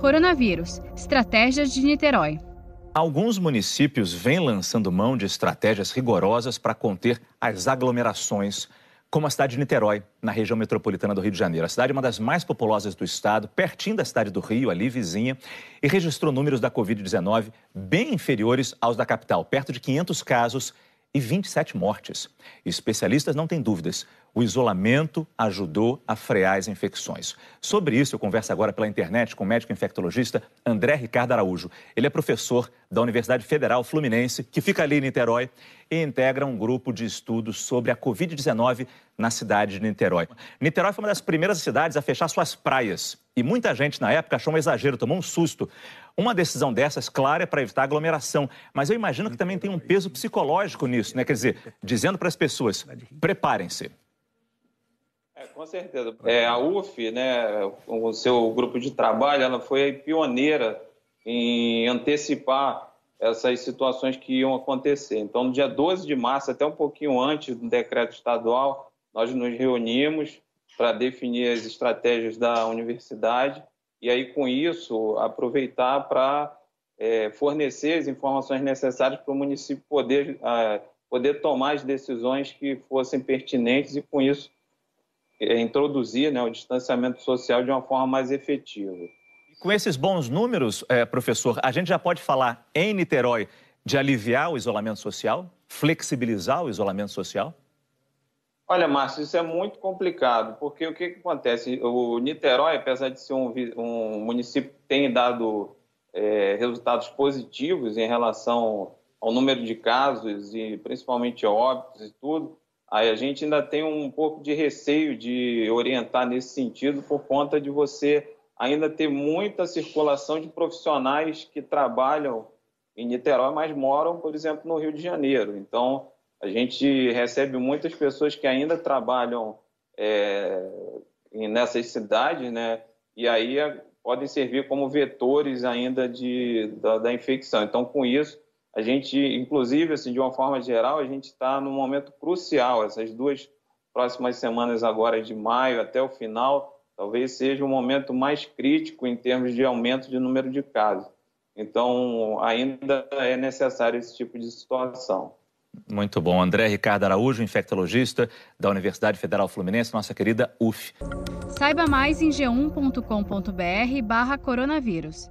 Coronavírus Estratégias de Niterói. Alguns municípios vêm lançando mão de estratégias rigorosas para conter as aglomerações, como a cidade de Niterói, na região metropolitana do Rio de Janeiro. A cidade é uma das mais populosas do estado, pertinho da cidade do Rio, ali vizinha, e registrou números da Covid-19 bem inferiores aos da capital, perto de 500 casos e 27 mortes. Especialistas não têm dúvidas. O isolamento ajudou a frear as infecções. Sobre isso, eu converso agora pela internet com o médico infectologista André Ricardo Araújo. Ele é professor da Universidade Federal Fluminense, que fica ali em Niterói, e integra um grupo de estudos sobre a Covid-19 na cidade de Niterói. Niterói foi uma das primeiras cidades a fechar suas praias. E muita gente na época achou um exagero, tomou um susto. Uma decisão dessas, claro, é para evitar aglomeração. Mas eu imagino que também tem um peso psicológico nisso, né? Quer dizer, dizendo para as pessoas: preparem-se. É, com certeza. É, a UF, né, o seu grupo de trabalho, ela foi pioneira em antecipar essas situações que iam acontecer. Então, no dia 12 de março, até um pouquinho antes do decreto estadual, nós nos reunimos para definir as estratégias da universidade e aí, com isso, aproveitar para é, fornecer as informações necessárias para o município poder, uh, poder tomar as decisões que fossem pertinentes e, com isso, é, introduzir né, o distanciamento social de uma forma mais efetiva. Com esses bons números, é, professor, a gente já pode falar em Niterói de aliviar o isolamento social, flexibilizar o isolamento social? Olha, Márcio, isso é muito complicado, porque o que, que acontece? O Niterói, apesar de ser um, um município que tem dado é, resultados positivos em relação ao número de casos e principalmente óbitos e tudo, Aí a gente ainda tem um pouco de receio de orientar nesse sentido por conta de você ainda ter muita circulação de profissionais que trabalham em Niterói, mas moram, por exemplo, no Rio de Janeiro. Então, a gente recebe muitas pessoas que ainda trabalham é, nessas cidades, né? E aí é, podem servir como vetores ainda de, da, da infecção. Então, com isso, a gente, inclusive, assim, de uma forma geral, a gente está num momento crucial. Essas duas próximas semanas agora de maio até o final, talvez seja o momento mais crítico em termos de aumento de número de casos. Então, ainda é necessário esse tipo de situação. Muito bom. André Ricardo Araújo, infectologista da Universidade Federal Fluminense, nossa querida UF. Saiba mais em g1.com.br barra coronavírus.